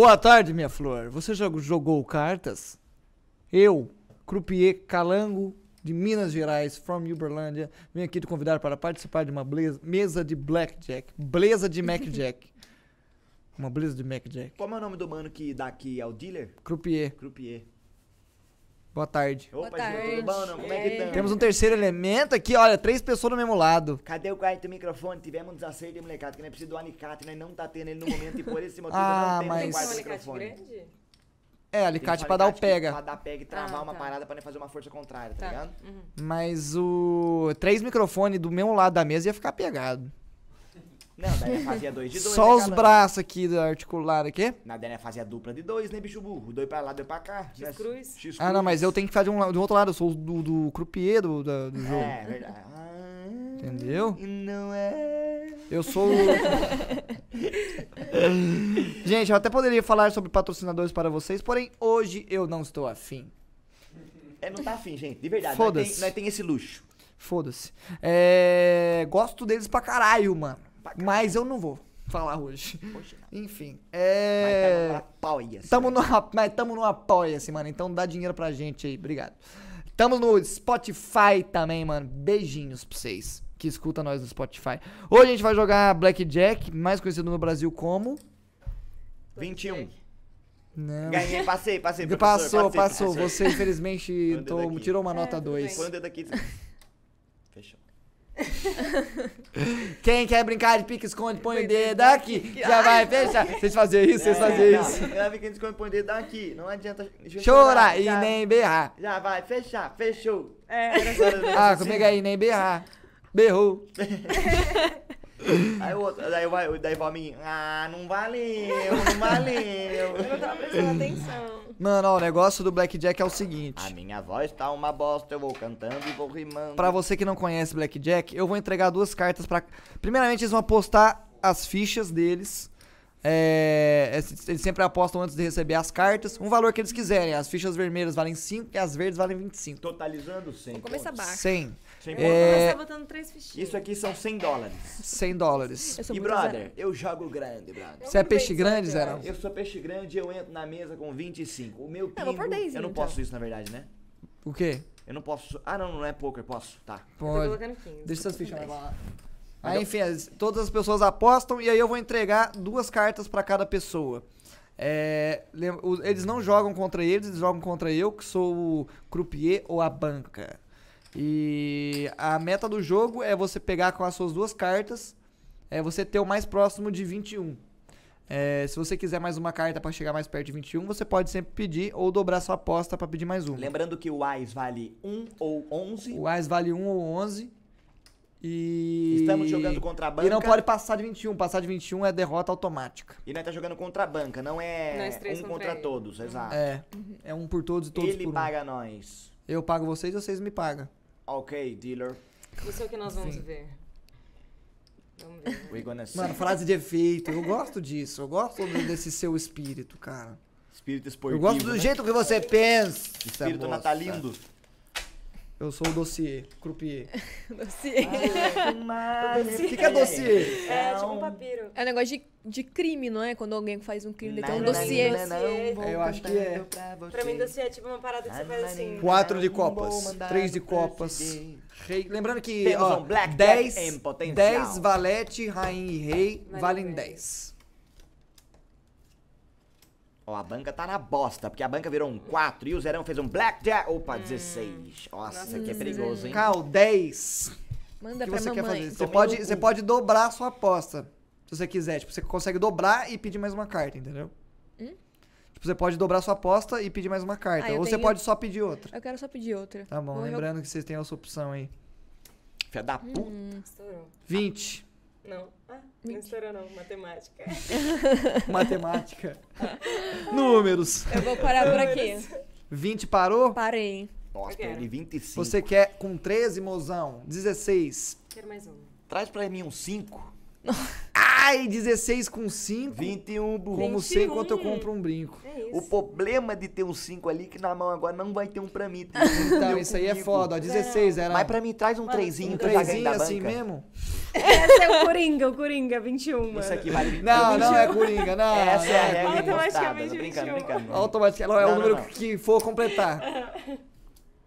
Boa tarde, minha flor. Você já jogou cartas? Eu, croupier Calango de Minas Gerais, from Uberlândia, venho aqui te convidar para participar de uma bleza- mesa de blackjack. Beleza de Macjack. Uma beleza de Macjack. Como é o nome do mano que daqui é o dealer? Croupier. Croupier. Boa tarde. Opa, Boa gente, tudo bom? tarde. Não? Como é que estamos? Temos um terceiro elemento aqui, olha, três pessoas do mesmo lado. Cadê o quarto microfone? Tivemos um desacerto, hein, molecada, que nós precisamos do alicate, nós não tá tendo ele no momento e por esse motivo Ah, não temos mas- quarto um alicate microfone. grande? É, alicate pra dar o pega. Pra dar pega e travar Ah, uma tá. parada pra nós fazer uma força contrária, tá, Tá. ligado? Uhum. Mas o. Três microfones do mesmo lado da mesa ia ficar pegado. Não, daí nós fazia dois de dois. Só né, os braços aqui da articular aqui. Na daí nós fazia dupla de dois, né, bicho burro? Dois pra lá, dois pra cá. Nós- X-cruz? X-cruz. Ah, não, mas eu tenho que fazer um, do outro lado. Eu sou do, do croupier do, da- do jogo. É, verdade. Ah, Entendeu? Não é. Eu sou. o- Gente, eu até poderia falar sobre patrocinadores para vocês, porém hoje eu não estou afim. É, não tá afim, gente, de verdade. Foda-se. Nós tem, nós tem esse luxo. Foda-se. É, Gosto deles pra caralho, mano. Mas eu não vou falar hoje. Poxa. Enfim. Mas É. tamo pra pau aí, assim. Tamo no, ap- mas tamo no Apoia-se, mano. Então dá dinheiro pra gente aí. Obrigado. Tamo no Spotify também, mano. Beijinhos pra vocês que escutam nós no Spotify. Hoje a gente vai jogar Blackjack, mais conhecido no Brasil como. 21. Não. Ganhei, passei, passei. Passou, passei, passou. professor. Você, infelizmente, dedo tô- tirou uma É, nota tudo 2. Põe o dedo aqui. Quem quer brincar de pique-esconde, põe o dedo aqui. Já vai fechar. Vocês faziam isso? Vocês faziam É, não, isso? Ela fica esconde põe o dedo aqui. Não adianta Chora e já, nem berrar. Já vai, fechar, fechou. É, era Ah, comigo aí, nem berrar. Berrou. Aí o outro, daí vai, daí vai a menina. Ah, não valeu, não valeu. Eu não tava prestando atenção. Mano, ó, o negócio do Blackjack é o seguinte. A minha voz tá uma bosta, eu vou cantando e vou rimando. Pra você que não conhece Blackjack, eu vou entregar duas cartas pra. Primeiramente, eles vão apostar as fichas deles. É, eles sempre apostam antes de receber as cartas. Um valor que eles quiserem. As fichas vermelhas valem 5 e as verdes valem 25. Totalizando 100 Vou começar baixo. 100. 100 É. fichinhas. Isso aqui são 100 dólares. 100 dólares. Eu E brother, azarada. eu jogo grande, brother. Você é peixe 20, grande? Zerão? Eu sou peixe grande e eu entro na mesa com 25. O meu pingo... vou por 10, eu não então. posso isso, na verdade, né? O quê? Eu não posso... Ah, não, não é poker, posso. Tá. Eu tô Pode. colocando 15. Deixa essas fichas lá. Aí, enfim, as- todas as pessoas apostam e aí eu vou entregar duas cartas pra cada pessoa. É, eles não jogam contra eles, eles jogam contra eu, que sou o croupier ou a banca. E a meta do jogo é você pegar com as suas duas cartas, é você ter o mais próximo de 21. É, se você quiser mais uma carta pra chegar mais perto de 21, você pode sempre pedir ou dobrar sua aposta pra pedir mais uma. Lembrando que o AIS vale 1 ou 11. O AIS vale 1 ou 11. E. Estamos jogando contra a banca. E não pode passar de 21. Passar de 21 é derrota automática. E nós tá jogando contra a banca, não é Nós três um contra contra ele. todos, exato. É. É um por todos e todos Ele por um. paga nós. Eu pago vocês e vocês me pagam. Ok, dealer. Isso é o que nós vamos Sim. ver. Vamos ver. We gonna see. Mano, frase de efeito. Eu gosto disso. Eu gosto desse seu espírito, cara. Espírito esportivo. Eu gosto do né? jeito que você pensa. Espírito moça. natalindo. Eu sou o dossiê, croupier. Dossiê. O que, que é dossiê? É, tipo um papiro. É um negócio de, de crime, não é? Quando alguém faz um crime, tem um Não, dossiê. não, não, Eu acho que é. pra Pra mim, dossiê é tipo uma parada que você faz assim. Quatro de copas, três de copas. Rei. Lembrando que Temos ó, um blackjack 10, em potencial. 10 valete, rainha e rei Vale valem bem. 10. Ó, a banca tá na bosta, porque a banca virou um 4 e o Zerão fez um blackjack. Opa, 16. Nossa, isso aqui é perigoso, hein? Cal, 10. Manda O que pra você quer mamãe. fazer? Você Tomei pode, você pode dobrar a sua aposta. Se você quiser. Tipo, você consegue dobrar e pedir mais uma carta, entendeu? Hum? Tipo, você pode dobrar a sua aposta e pedir mais uma carta. Ah, eu ou você tenho- pode só pedir outra. Eu quero só pedir outra. Tá bom, Vou lembrando que vocês têm essa opção aí. Filha da puta. Hum. Estourou. 20. Não. Ah, não estourou não. Matemática. Matemática. Números. Eu vou parar por aqui. 20 parou? Parei. Nossa, perdi 25. Você quer com 13, mozão? 16. Quero mais uma. Traz pra mim um 5. Ai, 16 com 5. 21, burro. Como sei 21. quanto eu compro um brinco. É O problema de ter um 5 ali que na mão agora não vai ter um pra mim. Então, isso aí é foda. Ó, 16 era Mas pra mim traz um Mano, 3 um que eu já ganhei trezinho da assim banca. mesmo. Essa é o Coringa, o Coringa, 21, mano. Isso aqui vale Não, não é Coringa, não. Essa é a não regra impostada. Automaticamente Tô brincando, 21. brincando. Automaticamente, é Não, o número não. que for completar.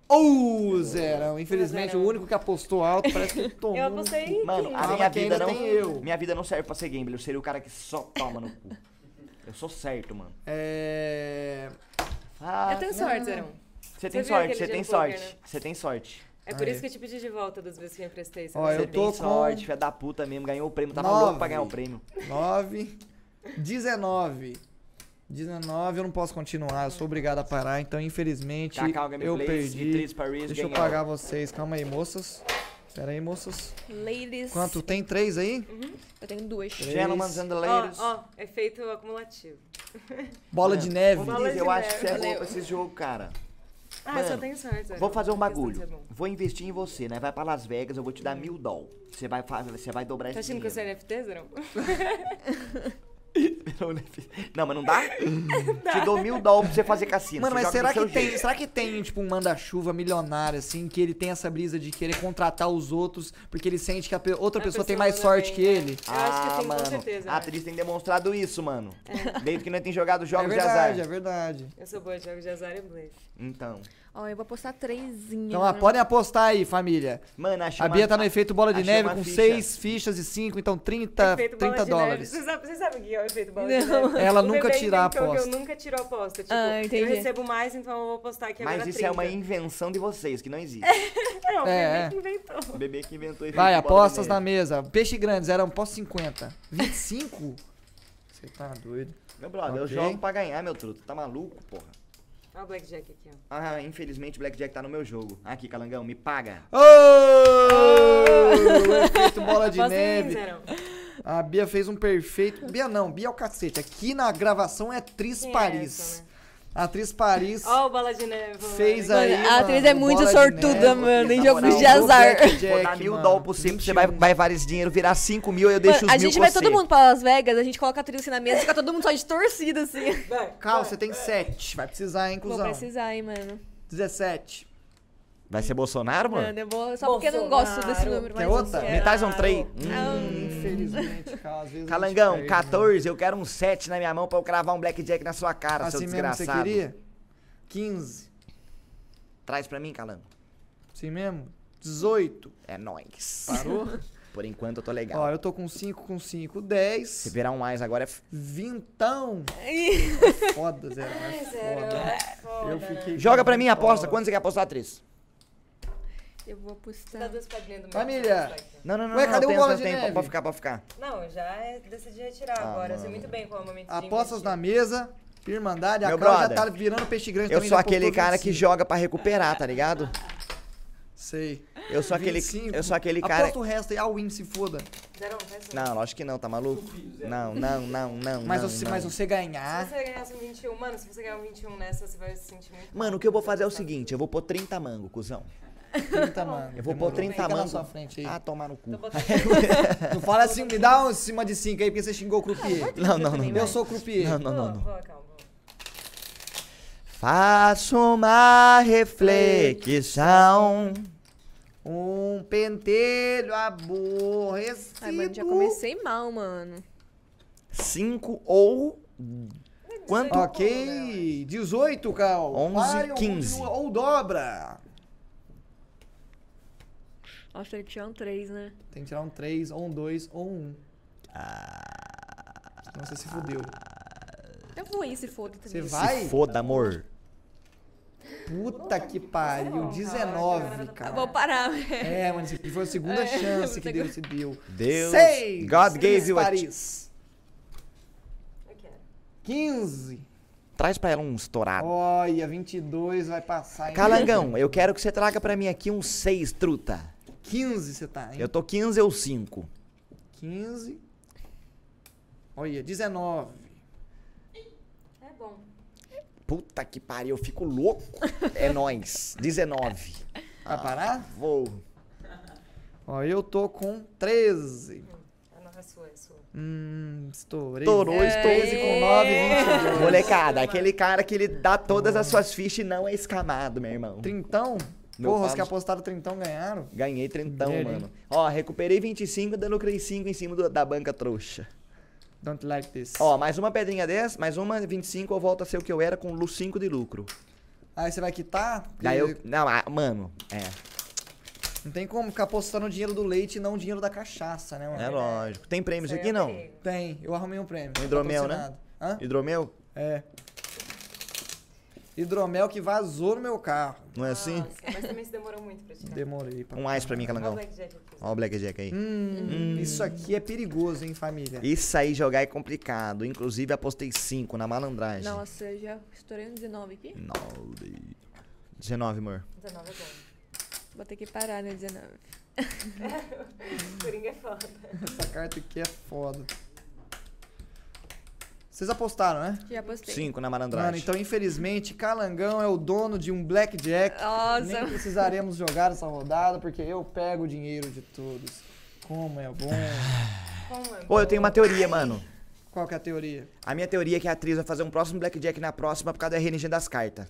Ou zero. Infelizmente, Zerão. o único que apostou alto parece que tomou. Eu apostei Mano, 15. a minha vida não. eu. Minha vida não serve pra ser gambler. Eu seria o cara que só toma no cu. Eu sou certo, mano. É. Ah, Eu tenho sorte, Zerão. Você tem sorte, você tem sorte. Você tem sorte. É por Aí. isso que eu te pedi de volta das vezes que eu emprestei. você Ó, eu tô tem com- sorte, filha da puta mesmo. Ganhou o prêmio. Tava Nove. louco pra ganhar o prêmio. 9, 19. 19 eu não posso continuar, eu sou obrigado a parar, então infelizmente Cacau eu Gameplays perdi. Paris Deixa eu ganhou. pagar vocês, calma aí, moças. Pera aí, moças. Ladies. Quanto? Tem três aí? Eu tenho duas. Três. Gentlemen and ladies. Ó, ó, efeito acumulativo. Bola de neve. Bola de eu acho que você é neve. bom pra esse jogo, cara. Ah, eu só Mano, tenho sorte. Vou fazer um bagulho. Vou investir em você, né? Vai pra Las Vegas, eu vou te dar mil doll. Você vai, você vai dobrar Tá esse achando que eu sou dinheiro. NFT, Zerão? Não, mas não dá? Te dou mil doll pra você fazer cassino. Mano, você mas será que tem, jeito. será que tem tipo um manda-chuva milionário assim, que ele tem essa brisa de querer contratar os outros porque ele sente que a pe- outra A pessoa tem pessoa mais manda sorte bem, que né? ele? Eu acho que ah, tem, com mano, certeza, eu a acho. atriz tem demonstrado isso, mano. Desde que nós tem jogado É jogos de verdade, azar. é verdade. Eu sou boa de jogos de azar e blefe. Então. Ó, eu vou postar trezinho. Então, ó, podem apostar aí, família. Mano, achei A uma- Bia tá no efeito bola de achei neve uma com ficha. 6 fichas e 5, então 30, Efeito bola 30 de neve. dólares. Você sabe, você sabe o que é o efeito bola Não. de neve? Ela O nunca bebê tira a inventou que aposta. Eu nunca tiro a aposta. Tipo, Ah, eu entendi. recebo mais, então eu vou apostar aqui agora Mas isso 30. é uma invenção de vocês, que não existe. Não, o É, bebê que inventou. O bebê que inventou efeito Vai, bola de apostas neve. na mesa. Peixe grandes, eram posto 50. 25? Você tá doido. Meu brother, eu Ok. jogo pra ganhar, meu truto. Tá maluco, porra? Olha o Blackjack aqui, ó. Ah, infelizmente o Blackjack tá no meu jogo. Aqui, Calangão, me paga. Ô! Efeito bola de neve. A Bia fez um perfeito. Bia não, Bia é o cacete. Aqui na gravação é Quem é Paris. essa, né? A atriz Paris Ó o bola de neve. fez mano. aí. A atriz mano, é muito sortuda, neve. mano, em jogos de vou azar. Vou dar mil mano. doll pro você, você vai, 21. vai vários dinheiro, virar 5 mil, eu deixo Mano, os a mil gente com vai você. todo mundo pra Las Vegas, a gente coloca a trilha assim na mesa, fica todo mundo só de torcida, assim. Vai, Cal, vai. você tem 7. Vai precisar, hein, Vou cuzão? precisar, hein, mano. 17. Vai ser Bolsonaro, mano? Eu vou... Só porque eu não gosto desse Bolsonaro. número, Quer mas... outra? eu Me traz um 3. Hum, Infelizmente, Cal, às vezes. a Calangão, perde, 14, eu quero um 7 na minha mão pra eu cravar um blackjack na sua cara, né? seu Assim mesmo você desgraçado. queria? 15. Traz pra mim, Calango. Assim mesmo? 18. É nóis. Parou? Por enquanto eu tô legal. Ó, eu tô com 5, com 5, Se 10. virar um mais agora é... Vintão. Foda, Zé. É Zero. foda. Foda, Eu né? fiquei. Joga pra mim, com aposta. Quanto você quer apostar, atriz? Eu vou Dá apostar... duas pedrinhas do meu. Família. aqui. Não, não, não. Ué, não, cadê o bola tem, de neve? Pode ficar, pode ficar. Não, eu já é- decidi retirar Ah, agora. Eu sei mano. muito bem qual é o momento de Apostas na mesa. Irmandade. A Meu já brother, tá virando peixe grande Eu também, sou já aquele postou cara que 25. joga pra recuperar, tá ligado? Sei. Eu sou aquele, 25. eu sou aquele cara... Aposta o resto aí, a win se foda. Zero, faz um. Não, lógico que não, tá maluco? Não, não, não, não, Mas, não, você, não. mas você ganhar. Se você ganhasse um 21, mano, se você ganhar um 21 nessa, você vai se sentir muito Mano, o que eu vou fazer é o seguinte, eu vou pôr 30 mango, cuzão. 30, mano. Eu vou pôr Demorou. 30 Fica na sua frente aí. Ah, tomar no cu. Botando Não fala assim, me dá um em cima de 5 aí, porque você xingou o croupier. Não, não, não. Eu sou croupier. Não, não, não, não. Faço uma reflexão. Um pentelho aborrecido. Ai, mano, já comecei mal, mano. 5 ou... Quanto? Ok, 18, Cal. 11, Pare ou 15. continua, Ou dobra. Acho que tinha um 3, né? Tem que tirar um 3, ou um 2, ou um 1. Senão você se fudeu. Eu vou ir, se foda também. Você vai? Se foda, amor. Puta que pariu. 19, Eu cara. vou parar. É, mano, isso aqui foi a segunda chance que Deus te deu. Deus, 6. God gave you a... Paris. Eu quero. 15. Traz pra ela um estourado. Olha, 22 vai passar. hein? Calangão, eu quero que você traga pra mim aqui um 6, truta. 15 você tá, hein? Eu tô 15 ou 5. 15. Olha, 19. É bom. Puta que pariu, eu fico louco. É nóis. 19. Vai parar? Vou. Ó, eu tô com 13. Ah, não, é sua, é sua. Hum, estourei. Estourou, estourou. 13 com 9, 22. Molecada, aquele cara que ele dá todas as suas fichas e não é escamado, meu irmão. Trintão? Meu Porra, os que apostaram trintão ganharam. Ganhei trentão, Dinheiro, hein? mano. Ó, recuperei 25 e ainda lucrei 5 em cima do- da banca trouxa. Don't like this. Ó, mais uma pedrinha dessa, mais uma 25, eu volto a ser o que eu era com 5 de lucro. Aí você vai quitar? Daí eu. Não, ah, mano, é. Não tem como ficar apostando o dinheiro do leite e não o dinheiro da cachaça, né, mano? É lógico. Tem prêmio isso Isso aí aqui não? Tem, eu arrumei um prêmio. Um hidromel, né? Hã? Hidromel? É. Hidromel que vazou no meu carro. Não é assim? Nossa, mas também se demorou muito pra tirar. Demorei pra. Um ice pra mim, Olha o calangão. Blackjack aqui. Ó o Blackjack aí. Hum, isso aqui é perigoso, hein, família? Isso aí jogar é complicado. Inclusive apostei 5 na malandragem. Nossa, eu já estourei um 19 aqui. 9. 19, amor. 19 é bom. Vou ter que parar no 19. Coringa é foda. Essa carta aqui é foda. Vocês apostaram, né? Já postei. 5 na Mano, malandragem. então infelizmente Calangão é o dono de um blackjack. Nem Nossa, precisaremos jogar essa rodada porque eu pego o dinheiro de todos. Como é bom. Como é Ô, eu tenho uma bom. teoria, mano. Qual que é a teoria? A minha teoria é que a atriz vai fazer um próximo Blackjack na próxima por causa da RNG das cartas.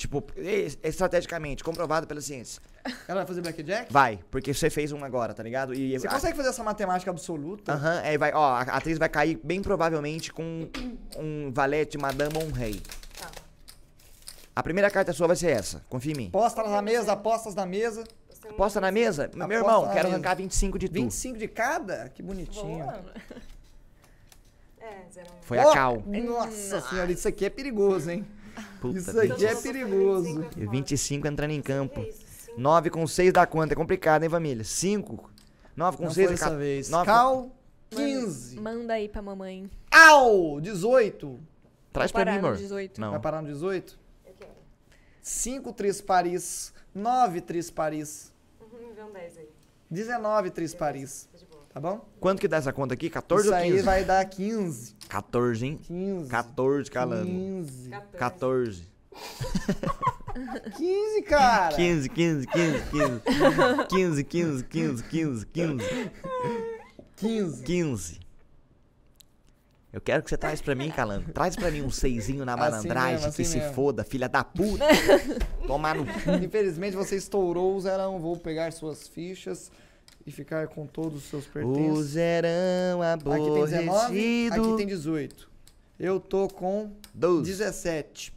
Tipo, es- estrategicamente, comprovado pela ciência. Ela vai fazer blackjack? Vai, porque você fez um agora, tá ligado? E Você a- consegue fazer essa matemática absoluta? Aham, aí vai, ó, a atriz vai cair bem provavelmente com um valete, madame ou um rei. Tá. A primeira carta sua vai ser essa, confia em mim. Aposta na mesa, apostas na mesa. Aposta na mesa? Meu Aposta irmão, na quero mesa. arrancar 25 de tu. 25 de cada? Que bonitinho. Boa. É, 0 Foi Ó, a cal. Nossa senhora, isso aqui é perigoso, hein? Puta isso aqui é perigoso. E 25 entrando em campo. É isso, sim. 9 com 6 dá quanto? É complicado, hein, família? 5. 9 com Não 6 foi é dessa ca- vez. Cal, 15. manda aí pra mamãe. Au! 18. Traz Vou pra mim, amor. 18. Não. Vai parar no 18? Eu quero. 5 Tris Paris. 9 Tris Paris. Uhum, vê um 10 aí. 19 Tris Paris. Tá. Tá bom? Quanto que dá essa conta aqui? 14 Isso ou 15? aí vai dar 15. 14, hein? 15. 14 calando. 15. 14. 14. 15, cara. 15, 15, 15, 15. 15, 15, 15, 15, 15. 15. 15. Eu quero que você traz pra mim, Calango. Traz pra mim um seisinho na Assim malandragem, que assim se mesmo. foda, filha da puta. Tomar no cu. Infelizmente você estourou zerão. Vou pegar suas fichas e ficar com todos os seus O pertences. zerão Aqui tem 19, aborrecido. aqui tem 18. Eu tô com 12. 17.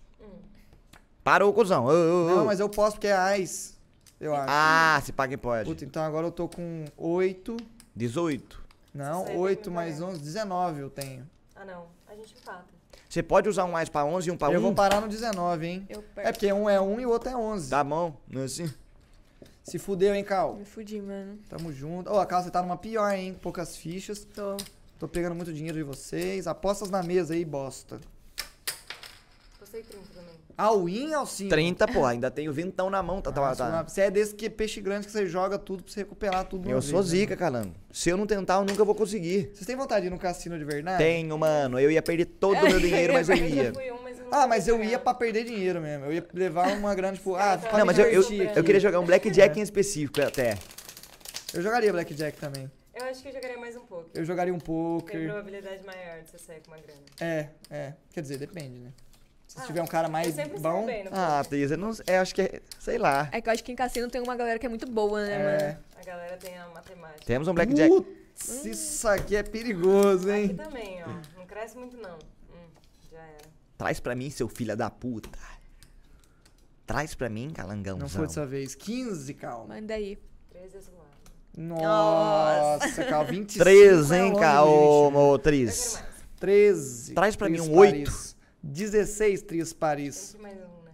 Parou, cuzão. Ô, ô. Não, mas eu posso porque é AIS. Eu acho. Ah, se paga e pode. Puta, então agora eu tô com 8. 18. Não, Isso aí tem 8 que mais pagar. 11, 19 eu tenho. Ah, não. A gente empata. Você pode usar um mais pra 11 e um pra 1? eu vou parar no 19, hein? Eu É perco. porque um é 1 e o outro é 11. Tá bom, não é assim? Se fudeu, hein, Cal? Me fudi, mano. Tamo junto. Ô, a Cal, você tá numa pior, hein? Poucas fichas. Tô. Tô pegando muito dinheiro de vocês. Apostas na mesa aí, bosta. Postei 30 também. All 5. 30, pô, ainda tem o vintão na mão, tá, tá, tá. Você é desse que peixe grande que você joga tudo pra você recuperar tudo Eu vez, sou né, zica, calango. Se eu não tentar, eu nunca vou conseguir. Vocês têm vontade de ir no cassino de verdade? Tenho, mano. Eu ia perder todo o meu dinheiro, mas eu Eu ia. fui um, eu Ah, mas eu ia pra perder dinheiro mesmo. Eu ia levar uma grande, tipo, ah, pra Não, mas eu, eu, eu aqui. queria jogar um Blackjack em específico até. Eu jogaria Blackjack também. Eu acho que eu jogaria mais um pouco. Eu jogaria um Tem poker. probabilidade maior de você sair com uma grana. É, é. Quer dizer, depende, né? Se Ah, tiver um cara mais bom. bem Ah, eu não eu acho que é. Sei lá. É que eu acho que em cassino tem uma galera que é muito boa, né, É. mano? A galera tem a matemática. Temos um Blackjack. Putz, isso aqui é perigoso, Aqui hein? também, ó. Não cresce muito, não. Hum, já era. Traz pra mim, seu filho da puta. Traz pra mim, calangão. Não foi dessa vez. 15, Cal. Manda aí. 13 é zoado. Nossa, Cal. 25. 13, é hein, longe, ca- ô, mais. 13. Traz pra mim um oito. Paris. 16 Tris Paris. mais um, né?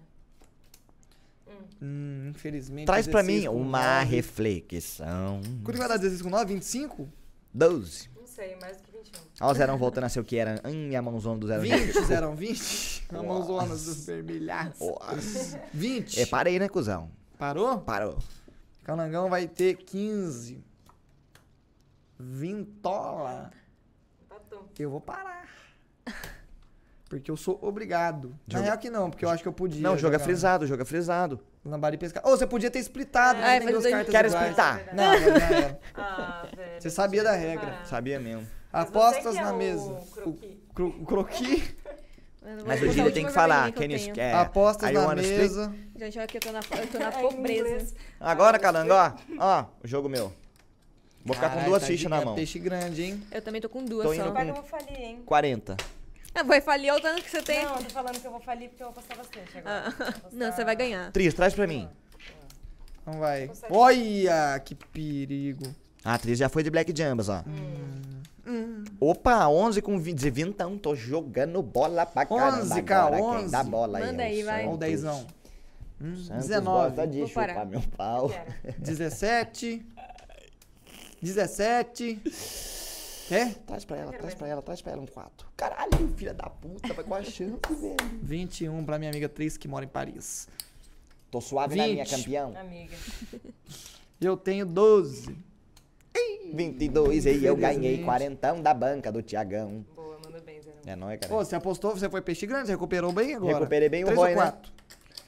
Hum, infelizmente. Traz pra 16 mim com uma 9. reflexão. Quanto que vai dar 16 com 9? 25? 12. Não sei, mais do que 21. Ó, o zerão voltando a ser o que era. Hum, minha mãozona do zero. 20, zerão, 20. A mãozona dos vermelhaços. Nossa. 20. É, parei, né, cuzão? Parou? Parou. Calangão vai ter 15. Vintola. Empatou. Eu vou parar. Porque eu sou obrigado. Na Joga- real que não, porque eu acho que eu podia. Não, joga jogar frisado, joga frisado. Lambari e pescar. Ô, você podia ter splitado, É, né? Tem fazer duas dois- cartas Quero iguais. splitar. Não, não, não. Ah, velho. Você sabia da regra. parar. Sabia mesmo. Mas Apostas que é na o mesa. croqui. O cro- croqui. Mas o Gília a tem que falar. you, eu é, Apostas na mesa. Gente, olha que eu tô na, eu tô na pobreza. Agora, Calango, ó. Ó, o jogo meu. Vou ficar com Caralho, duas tá fichas na mão. Peixe grande, hein? Eu também tô com duas Tô indo só. com- Vai que eu vou falir, hein? 40. Ah, vai falir o tanto que você tem. Não, eu tô falando que eu vou falir porque eu vou apostar bastante agora. Ah, apostar- Não, você vai ganhar. Tris, traz pra mim. Então vai. Olha, que perigo. Ah, a Tris já foi de Black Jambas, ó. Opa, 11 com 20. Vintão, tô jogando bola pra caramba. 11, cara, agora. Quem 11. dá bola aí? Manda é o aí, vai. Olha o dezão. Hum, Santos 19. gosta de Vou chupar parar. meu pau. Quero. 17. 17. Quer? Traz pra ela, traz pra ela, traz pra ela um 4. Caralho, filha da puta, vai com a chance, velho. 21 pra minha amiga Tris, que mora em Paris. Tô suave na minha 20. campeão. Amiga. Eu tenho 12. 22 e eu ganhei quarentão da banca do Tiagão. Boa, manda bem, Zé. É nóis, cara. Pô, você apostou, você foi peixe grande, você recuperou bem agora. Recuperei bem o Roy, ou né? quatro?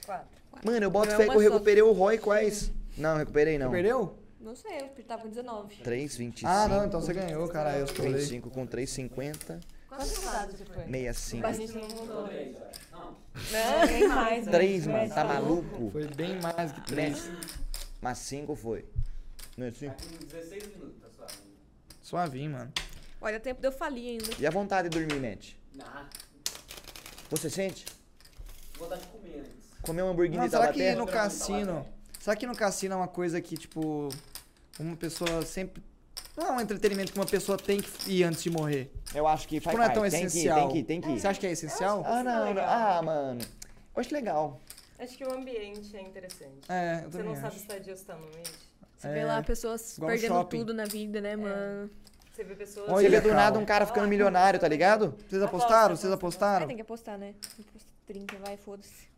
Quatro. Mano, eu boto Não é fé que uma eu só. recuperei o Roy quais? Não, recuperei não. Perdeu? Não sei, eu tava com 19. 3, 25. Ah, não, então você ganhou, caralho. Eu estourei. 25 com 3, 50. Quantas rodadas você foi? 65. A gente não mudou. Não, nem mais. velho. 3, mano, tá maluco? Foi bem mais que três. Mas 5 foi. Não é assim? Suavinho, mano. Olha, tempo de eu falir ainda. E a vontade de dormir, Matt? Nah, Você sente? vou dar de comer antes. Comer um hambúrguer Mas de será que Taubaté? no cassino. Será que no cassino é uma coisa que, tipo, uma pessoa sempre. Não é um entretenimento que uma pessoa tem que ir antes de morrer. Eu acho que faz Tipo, não é tão parte. Tem que essencial. tem que tem que ir. Você acha que é essencial? Ah, não, não. Ah, mano. Eu acho legal. Acho que o ambiente é interessante. É, eu Você também não sabe acho. se tá dia ou se tá noite. Você É, vê lá pessoas igual no perdendo shopping. tudo na vida, né, mano? Você vê pessoas. Olha, Você vê do nada um cara ficando milionário, tá ligado? Vocês apostaram? Aposta, Vocês apostaram? tem que apostar, né? Aposta 30, vai, foda-se.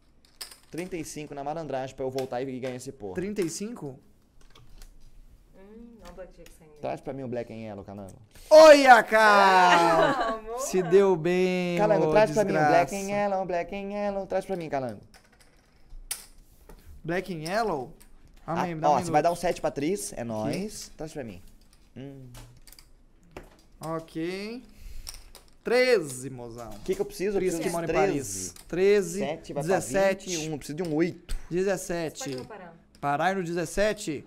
35 na malandragem pra eu voltar e ganhar esse porra. 35? Hum, não Blackjack. Traz pra mim o Black and Yellow, Calango. Olha, cara! Ah. Se deu bem, Calango, traz pra mim o Black and desgraça. Yellow, Black and Yellow. Traz pra mim, Calango. Black and Yellow? Ah, Amém, um ó, você vai dar um minuto. 7 pra atriz, é nóis. Traz pra mim. Hum. Ok. 13, mozão. O que, que eu preciso? Eu Por isso preciso que de mora em 13. Paris. 13, 7 vai 17, pra 21. Preciso de um 8. Pode 17. não parar. Parar no 17.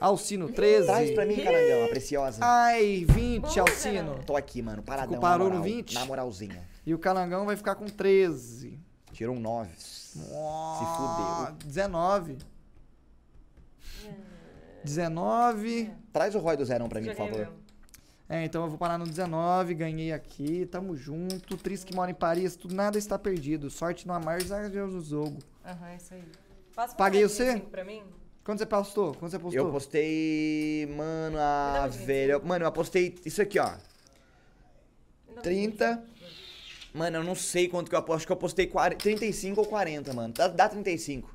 Alcino, 13. Traz pra mim, Calangão, a preciosa. Ai, 20, Boa, Alcino. Tô aqui, mano, paradão. Ficou- parou na no moral, 20? Na moralzinha. E o Calangão vai ficar com 13. Tirou um 9. Ó, fudeu. 19. 19. Traz o Roy do Zerão pra mim, por favor. É, então eu vou parar no 19, ganhei aqui, tamo junto. Tris que mora em Paris, tudo nada está perdido. Sorte no amar do jogo. Aham, isso aí. Passa Paguei o C? 25 Pra mim? Quando você postou? Quando você postou? Eu postei. Mano, a uns 25. velha. Mano, eu apostei isso aqui, ó. Me dá um 30. Mano, eu não sei quanto que eu aposto. Acho que eu postei 40, 35 ou 40, mano. Dá, dá 35.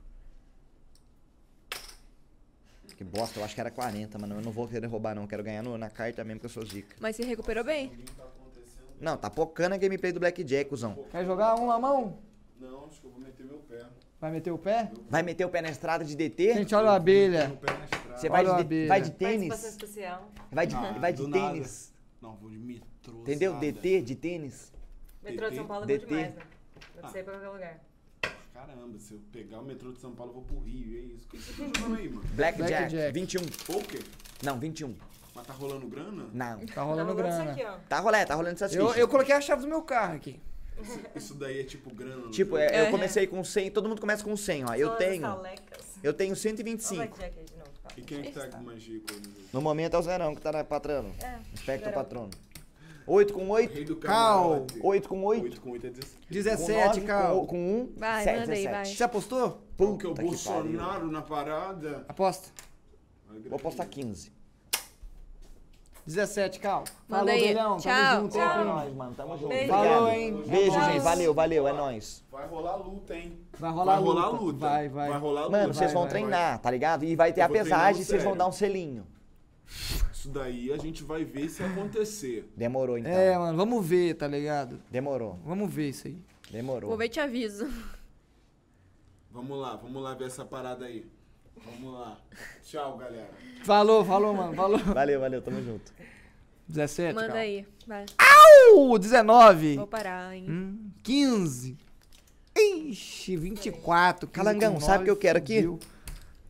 Que bosta, eu acho que era 40, mano. Eu não vou querer roubar, não. Eu quero ganhar no- na carta mesmo, que eu sou zica. Mas você recuperou bem? Não, tá pocando a gameplay do Blackjack, cuzão. Quer jogar um na mão? Não, acho que eu vou meter meu pé. Vai meter o pé? Vai meter o pé na estrada de DT? Gente, olha a abelha. Meu pé na estrada. Você vai olha de, abelha. vai de tênis? Vai de, Ah, vai de nada. tênis? Não, vou de metrô. Entendeu? DT, de tênis. Metrô de São Paulo é bom demais, né? Pra Ah. sair pra qualquer lugar. Caramba, se eu pegar o metrô de São Paulo, eu vou pro Rio. É isso. O que você tá jogando aí, mano? Blackjack, Blackjack. 21. Poker? Não, 21. Mas tá rolando grana? Não. Tá rolando Tá rolando grana. Isso aqui, ó. Tá rolando, tá rolando essas Eu, fichas. eu coloquei a chave do meu carro aqui. Isso, isso daí é tipo grana Tipo, jogo? é, eu É. comecei com 100, todo mundo começa com 100, ó. Eu tenho, eu tenho Olha o 125. Blackjack de novo. tá? E quem é que tá com aí no momento é o Zerão que tá na patrono. É. Espectro patrono. 8 com O 8, rei do Cal. camarote. 8 com 8, 8 com 8 é 16. com 17, 9, Cal. com, com 1, Vai, 7, manda aí, 17. Você apostou? Porque o Puta que Bolsonaro na parada. Aposta. Vou apostar 15. 17, Cal. Manda Falou. Tchau. Tamo junto, É hein? nóis, mano. Tamo junto. Beijo. Obrigado. Falou, hein? Beijo, Tchau. gente. Valeu, valeu. É nóis. Vai rolar luta, hein? Vai rolar vai rolar luta. luta. Vai, vai. rolar luta. Mano, vocês vai, vão vai, treinar, tá ligado? E vai ter Eu a pesagem e vocês vão dar um selinho. Isso daí a gente vai ver se acontecer. Demorou, então. É, mano, vamos ver, tá ligado? Demorou. Vamos ver isso aí. Demorou. Vou ver e te aviso. Vamos lá, vamos lá ver essa parada aí. Vamos lá. Tchau, galera. Falou, falou, mano, falou. Valeu, valeu. Tamo junto. 17. Manda calma. aí. Vai. Uh, 19. Vou parar, hein? Hum, 15. Ixi, 24. 15 Calangão, com sabe o que eu quero aqui? fudeu.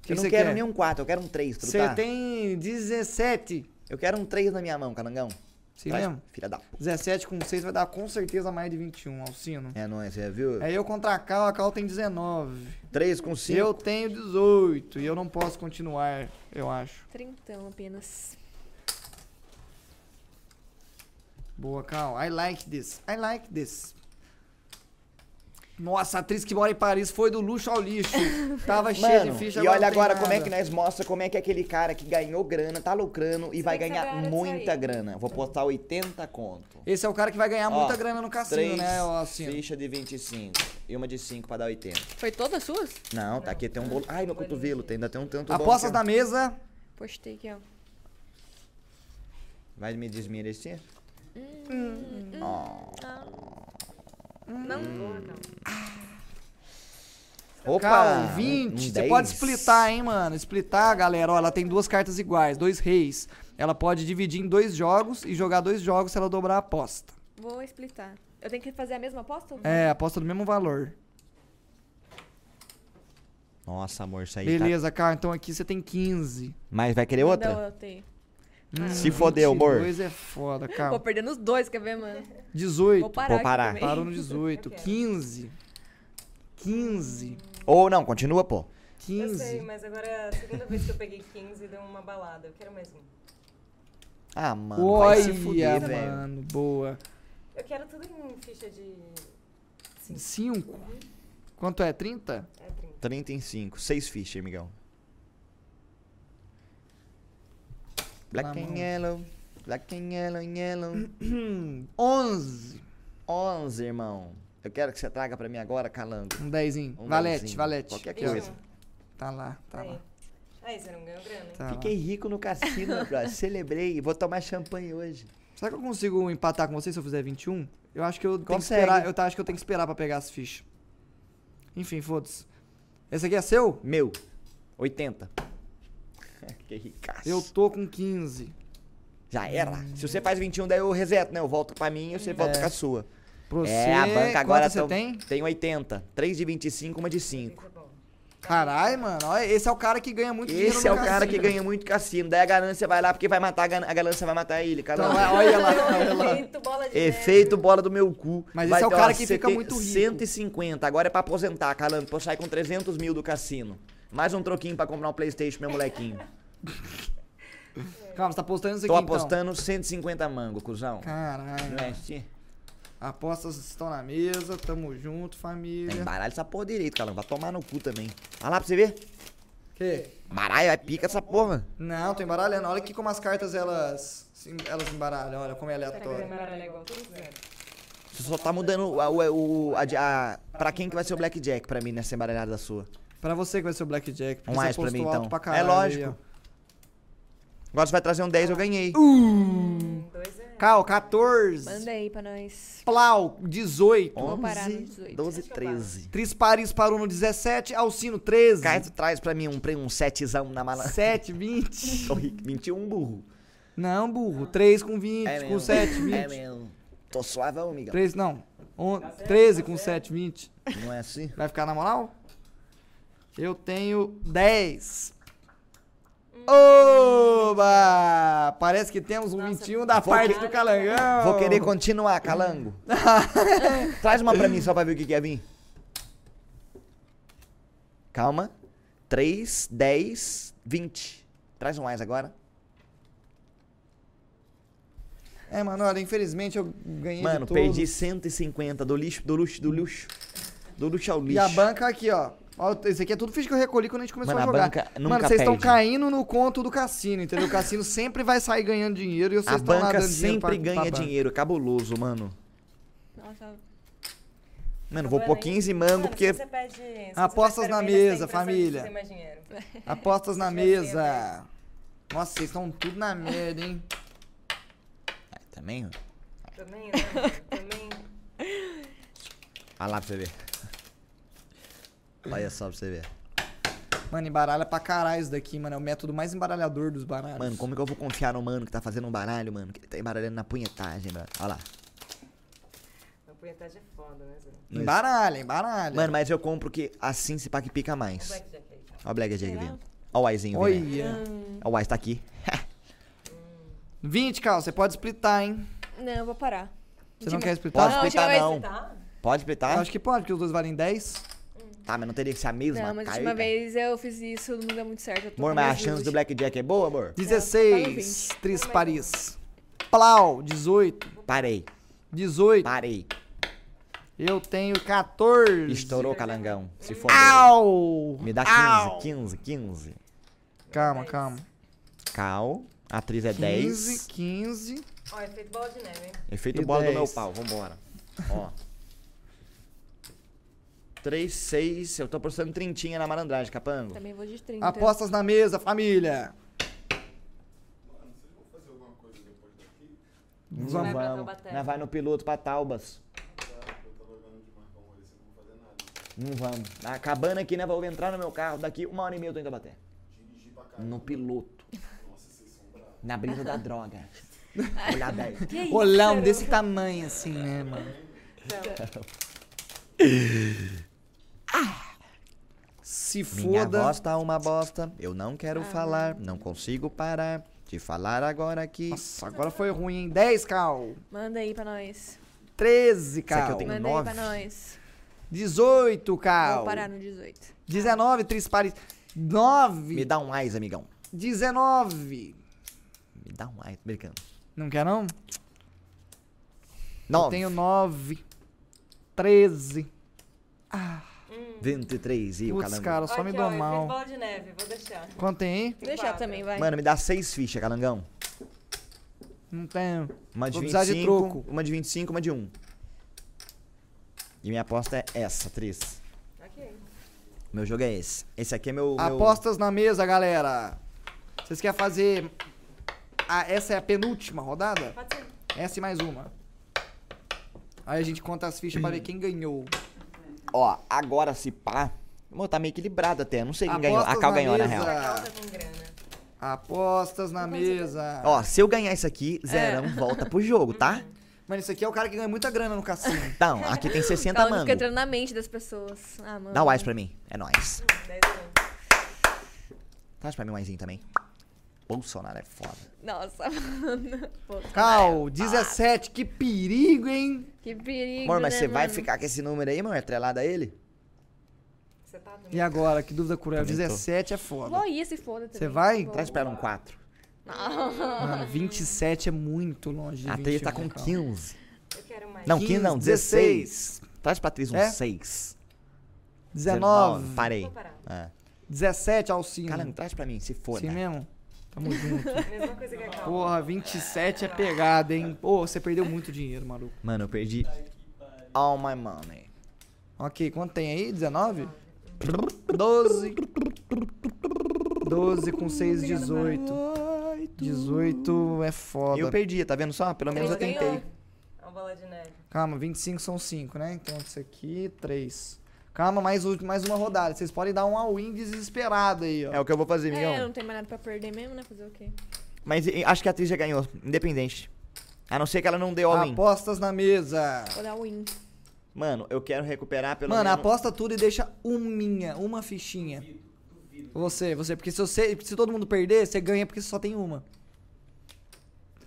Que Eu não quero quer? nem um 4, eu quero um 3, tu Você tá? tem 17. Eu quero um 3 na minha mão, Calangão. Sim Traz- mesmo? Filha da puta. 17 com 6 vai dar com certeza mais de 21, Alcino. É, não é, você viu? É eu contra a Cal, a Cal tem 19. 3 com 5. Eu tenho 18 e eu não posso continuar, eu acho. Trintão apenas. Boa, Cal. I like this. I like this. Nossa, a atriz que mora em Paris foi do luxo ao lixo. Tava cheia de ficha, e olha agora como é nada. que nós mostra como é que é aquele cara que ganhou grana, tá lucrando e vai tem que ganhar muita grana. Vou postar 80 conto. Esse é o cara que vai ganhar Ó, muita grana no cassino, Três né, Alcino? ficha de 25 e uma de 5 pra dar 80. Foi todas suas? Não, tá aqui tem um bolo. Ai, meu cotovelo, tem, ainda tem um tanto Apostas ó. na mesa. Postei aqui, ó. Vai me desmerecer? Não. Opa! Cal, um- 20. um Você 10. pode splitar, hein, mano? Splitar, galera. Ó, ela tem duas cartas iguais, dois reis. Ela pode dividir em dois jogos e jogar dois jogos se ela dobrar a aposta. Vou explitar. Eu tenho que fazer a mesma aposta? É, aposta do mesmo valor. Nossa, amor, isso aí tá... Beleza, Cal. Então aqui você tem 15. Mas vai querer outra? Não, eu tenho. Hum, Se fodeu, amor. 22 é foda, Vou Cal. perder nos dois, quer ver, mano? 18. Vou parar. Vou parar. Parou no 18. 15. 15. Ou não, continua, pô. Eu sei, 15. mas agora é a segunda vez que eu peguei 15 e deu uma balada. Eu quero mais um. Ah, mano, vai se Olha, fuder, velho. mano. Boa. Eu quero tudo em ficha de. Sim. 5. Quanto é? 30? É 30. 35, 6 fichas, amigão. Black and yellow, black and yellow, yellow. 11. 11, irmão. Eu quero que você traga pra mim agora, calango. Um dezinho. Um valete, dezinho. valete. Qualquer um. coisa. Tá lá, tá Aí. lá. Aí, você não ganhou grana, hein? Tá Fiquei lá. rico no cassino, bro. Celebrei. Vou tomar champanhe hoje. Será que eu consigo empatar com você se eu fizer 21? Eu acho que eu tenho que Consegue. esperar. Eu tá- acho que eu tenho que esperar pra pegar as fichas. Enfim, foda-se. Esse aqui é seu? Meu, 80. Que ricaço. Eu tô com 15. Já era. Se você faz 21, daí eu reseto, né? Eu volto pra mim e você volta É. com a sua. Você, é, a banca agora quanto você tão- tem? tem 80. 3 de 25, uma de 5. Tá bom. Caralho, mano. Olha, esse é o cara que ganha muito dinheiro Esse é o cara que cassino. ganha muito cassino. Daí a ganância vai lá porque vai matar a, gan a ganância vai matar ele, cara. Então, vai- olha lá, olha lá. Efeito bola de Efeito bola do meu cu. Mas Vai esse é o cara que você fica muito rico. 150. Agora é pra aposentar, calango. Pra eu sair com 300 mil do cassino. Mais um troquinho pra comprar um Playstation, meu molequinho. Calma, você tá apostando isso aqui Tô então. apostando 150 mango, cuzão. Caralho. É assim? Apostas estão na mesa, tamo junto, família. Tem baralho essa porra direito, calango. Vai tomar no cu também. Olha lá pra você ver. Que? Baralho, vai pica essa porra. Não, tô embaralhando. Olha aqui como as cartas elas, se- elas embaralham. Olha como é aleatório. demora é igual tudo zero? Você só tá mudando o, o, o- a, a- pra quem que vai ser o Blackjack pra mim nessa embaralhada da sua. Pra você que vai ser o Blackjack. porque Um você mais pra mim, alto então. pra É caralho lógico. aí. Agora você vai trazer um 10, eu ganhei. Hum, dois é. Cal, 14. Manda aí pra nós. Plau, 18. Vou parar no 11, 18. 12, 13. Tris Paris parou no 17. Alcino, 13. Caio, tu traz pra mim um, um setzão na mala. 7, 20. Tô rico, 21 burro. Não, burro. 3 com 20. com mesmo. 7, 20. É mesmo. Tô suavão, amigão. 3, não. On, 13 com 7, 20. Não é assim? Vai ficar na moral? Eu tenho 10. Oba! Parece que temos um 21 da Vou parte que- do Calangão. Vou querer continuar, calango. Traz uma pra mim só pra ver o que que é vir. Calma. 3, 10, 20. Traz um mais agora. É, mano, olha, infelizmente eu ganhei Mano, perdi 150 do lixo, do luxo, do luxo. Do luxo ao lixo. E a banca aqui, ó. Ó, Esse aqui é tudo ficha que eu recolhi quando a gente começou Mano, a a jogar. banca nunca Mano, vocês estão perde. caindo no conto do cassino, entendeu? O cassino sempre vai sair ganhando dinheiro e vocês A estão lá banca dando dinheiro sempre pra- ganha pra banca. dinheiro, cabuloso, mano. Nossa, Mano, vou pôr vendo aí? 15 mango Mano, porque Se você pede, se você Apostas pede na mesa, tem impressão de família. que você tem mais dinheiro. Apostas na mesa. Nossa, vocês estão tudo na merda, hein? Também, ó. Também, né? Também. Olha lá pra você ver. Olha só pra você ver. Mano, embaralha pra caralho isso daqui, mano. É o método mais embaralhador dos baralhos. Mano, como que eu vou confiar no mano que tá fazendo um baralho, mano? Que ele tá embaralhando na punhetagem, mano. Olha lá. A punhetagem é foda, né, Zé? Embaralha, embaralha. Mano, mas eu compro que assim se pá que pica O mais. Ó o Blackjack vindo. Ó o Wisezinho vindo. Olha. O Wise tá aqui. 20, Cal, você pode splitar, hein? Não, eu vou parar. Você não quer Pode splitar? Não, splitar não. Pode Eu splitar? acho que pode, porque os dois valem 10. Tá, mas não teria que ser a mesma Não, mas a carta? última vez eu fiz isso, não deu muito certo. Amor, mas a chance do Blackjack é boa, amor? 16, Tris Paris. Plau, 18. Parei, 18. parei. Eu tenho 14. Estourou, calangão. Se for. Au! Me dá Au! 15, 15, 15. Calma, calma. Cal. A atriz é 15, 10. 15. Ó, efeito bola de neve, hein? Efeito E bola do 10. meu pau, vambora. Ó. 3, 6. Eu tô apostando trintinha na malandragem, capango. Também vou de 30. Apostas na mesa, família. Vamos, Vai pra vamos. Taubaté. Nós vai no piloto pra Taubas. Não vamos. Acabando aqui, né? Vou entrar no meu carro. Daqui uma hora e meia eu tô em Taubaté. No piloto. Na brisa da droga. Olhar aberto. Olhão desse tamanho assim, né, mano? Se Minha foda. voz tá uma bosta. Eu não quero falar. Não consigo parar de falar agora aqui. Nossa, agora foi ruim, hein? 10, Cal. Manda aí pra nós. 13, Isso aqui eu Cal. tenho- Manda nove. aí pra nós. 18, Vou Cal. parar no 18. 19, Tris Paris. 9. Me dá um ais, amigão. 19. Me dá um ais. Brincando. Não quer, não? Eu 9. tenho 9. 13. 23 e o Putz, calango. cara, eu só me aqui, dou ó, mal. bola de neve, vou deixar. Quanto tem aí? Vou deixar Quatro. também, vai. Mano, me dá 6 fichas, calangão. Não tenho. Uma de Vou precisar 25, de troco. uma de 25, uma de 1. E minha aposta é essa, Tris. Ok. Meu jogo é esse. Esse aqui é meu. meu- Apostas na mesa, galera. Vocês querem fazer. Ah, essa é a penúltima rodada? Pode ser. Essa e mais uma. Aí a gente conta as fichas pra ver quem ganhou. Ó, agora se pá. Amor, tá meio equilibrado até. Não sei quem ganhou. A Apostas Cal na ganhou, na mesa. real. A calça com grana. Apostas na mesa. Ó, se eu ganhar isso aqui, zerão volta pro jogo, tá? Mano, isso aqui é o cara que ganha muita grana no cassino. Então, aqui tem 60 Calma, mango. fica entrando na mente das pessoas. Ah, mano. Dá o ice pra mim. É nóis. 10 anos. Traz pra mim um icezinho também. Bolsonaro é foda. Nossa, mano. Cal, 17, que perigo, hein? que perigo, Amor, mas né, você vai mano? ficar com esse número aí, amor? Atrelado a ele? Você tá também? E agora, que dúvida cruel. Também tô. 17 é foda. Vou ir se foda também. Você vai? Vou. Traz pra ela um 4. Mano, 27 é muito longe A Thaís tá 21, com Cal. 15. Eu quero mais. Não, 15 não, 16. Traz pra Tris um É? 6. 19. Parei. Vou parar. É. 17, Alcino. Caramba, traz pra mim, se for. Sim né? mesmo? Tamo junto. Mesma coisa que a. Porra, 27 é pegada, hein? Pô, você perdeu muito dinheiro, maluco. Mano, eu perdi all my money. Ok, quanto tem aí? 19? 12. 12 com 6, 18. 18 é foda. Eu perdi, tá vendo só? Pelo menos eu tentei. ganhou. Uma bola de neve. Calma, 25 são 5, né? Então isso aqui, 3. Calma, mais, mais uma rodada. Vocês podem dar um all-in desesperado aí, ó. É o que eu vou fazer, É, Miguel. não tem mais nada pra perder mesmo, né? Fazer o quê? Mas acho que a atriz já ganhou, independente. A não ser que ela não dê all-in. Apostas na mesa. Vou dar win. Mano, eu quero recuperar pelo Mano, menos... aposta tudo e deixa uminha, uma fichinha. Você, você, porque se você, se todo mundo perder, você ganha porque você só tem uma.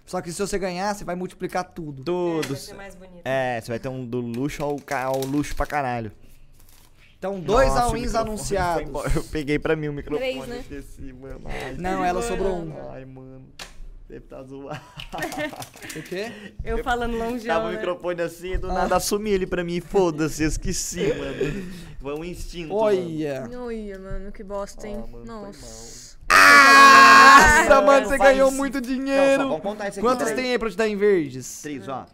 Só que se você ganhar, você vai multiplicar tudo. É, Tudo. vai ser mais bonito. É, você vai ter um do luxo ao, ao luxo pra caralho. Então, dois Nossa, o all-ins anunciados. Eu peguei pra mim o microfone. Três, né? Esqueci, mano. Ai, Não, ela sobrou um. Ai, mano. Deve tá zoado. O quê? Eu falando longe, Tava o né? microfone assim, do Ah. nada assumi ele pra mim. Foda-se, esqueci, mano. Foi um instinto. mano. Olha. Olha, mano, que bosta, hein? Ah, mano, Nossa. Nossa, mano, não você ganhou isso. muito Não, dinheiro. vamos contar isso aqui. Quantos tem aí pra te dar em verdes? Três, ó.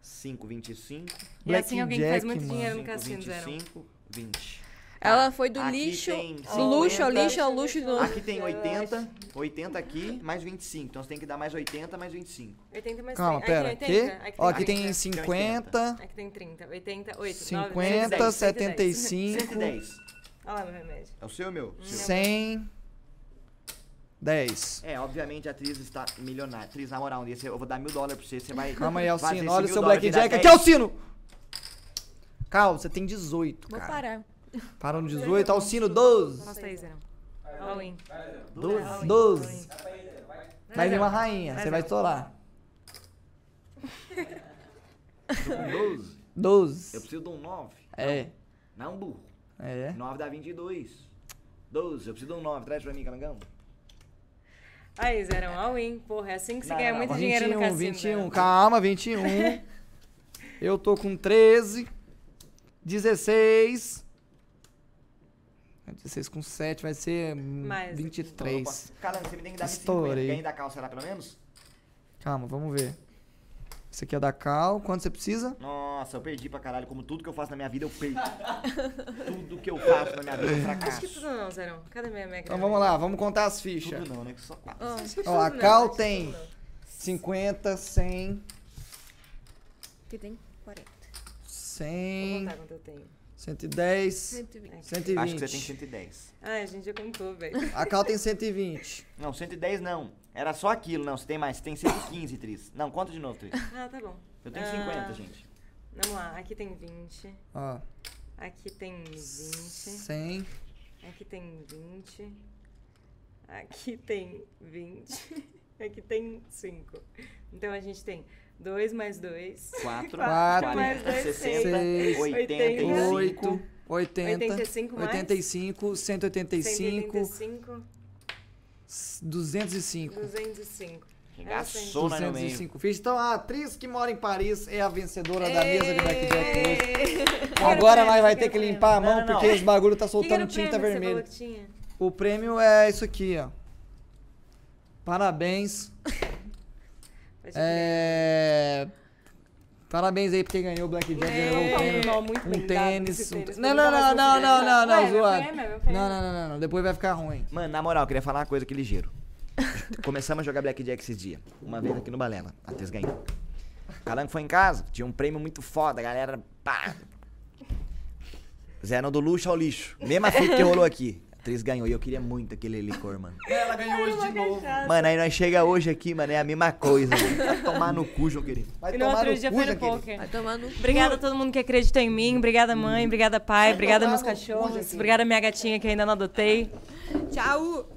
5, 25. E assim alguém que faz muito mano. dinheiro no 5, cassino, zero. 25, 20. Ela foi do Aqui lixo, tem do luxo ao 50. lixo ao luxo de novo. Aqui tem 80, 80 aqui, mais 25. Então você tem que dar mais 80, mais 25. 80 mais Calma, 30. pera. Aqui Aqui, tem 80. ó, aqui 30. tem 50, Aqui tem 30. 80, 8, 50, 75, 110. Olha lá meu remédio. É o seu ou meu? Seu. 100. 10. É, obviamente a atriz está milionária. Atriz, na moral, um eu vou dar mil dólares pra você, você vai. Calma aí, Alcino. Olha o seu Blackjack. Aqui, 10. Alcino! Cal, você tem 18, Vou cara. parar. Parou no 18. Alcino, 12. Posta aí, Zerão. All in. 12. 12. Vai vir uma rainha, você vai estourar. Tô com 12. Eu 12. preciso de um 9. É. Não, burro. É. 9 dá 22. 12, eu preciso de um 9. Traz pra mim, Calangão. Aí, Zerão, all in. Porra, é assim que você Não, ganha não, muito dinheiro no 21, cassino. 21. Zerão. Calma, 21. Eu tô com 13. 16. 16 com 7 vai ser hum, Mais. 23. Calango, você me tem que dar 1,50. Estourei. Ganha da calça lá pelo menos? Calma, vamos ver. Esse aqui é da Cal. Quanto você precisa? Nossa, eu perdi pra caralho. Como tudo que eu faço na minha vida, eu perco. tudo que eu faço na minha vida, eu Acho fracasso. que tudo não, Zerão. Cadê minha mega? Então vamos lá, vamos contar as fichas. Tudo não, né? Que só quatro. Ó, a Cal tem 50, 100, Aqui tem 40. Vou 100, contar quanto eu tenho. 110, 120. 120. Acho que você tem 110. Ai, a gente já contou, velho. A Cal tem 120. Não, 110 não. Era só aquilo, não. Você tem mais. Você tem 115, Tris. Não, conta de novo, Tris. Ah, tá bom. Eu tenho Ah, 50, gente. Vamos lá. Aqui tem 20. Ó, Aqui tem 20. 100, Aqui tem 20. Aqui tem 20. Aqui tem 5. Então a gente tem 2 mais 2. 4, Quatro, 40, mais 60, seis, 85. 8, 80, 85 mais? 85, 185, 185, 205. 205. Regaçou lá no meio. 205 fichas. Então a atriz que mora em Paris é a vencedora da mesa de Blackjack hoje. Agora nós vai ter que prêmio. limpar a mão Não, não, porque não. os bagulho tá Que que era soltando tinta vermelha. O prêmio é isso aqui, ó. Parabéns. É... Parabéns aí porque ganhou o Blackjack, ganhou É, não, Um tênis. um tênis. tê- Não, não, não, não, não, ganhar. não, não, meu zoado. Não, não, não, não, não, depois vai ficar ruim. Mano, na moral, eu queria falar uma coisa aqui ligeiro. Começamos a jogar Blackjack esses dias. Uma vez aqui no Balela. A Tess ganhou. Calango foi em casa, tinha um prêmio muito foda, a galera. Pá. Zero do luxo ao lixo. Mesma fita que rolou aqui. A Tris ganhou e eu queria muito aquele licor, mano. Ela ganhou hoje de novo. Mano, aí nós chega hoje aqui, mano, é a mesma coisa. Vai tomar no cu, João querido. Vai E no tomar outro no dia cu, foi no Jaqueline. poker. Vai tomar no Obrigada a todo mundo que acreditou em mim. Obrigada, mãe. Obrigada, pai. Obrigada, meus cu, cachorros. Jaqueline. Obrigada, minha gatinha que ainda não adotei. Tchau!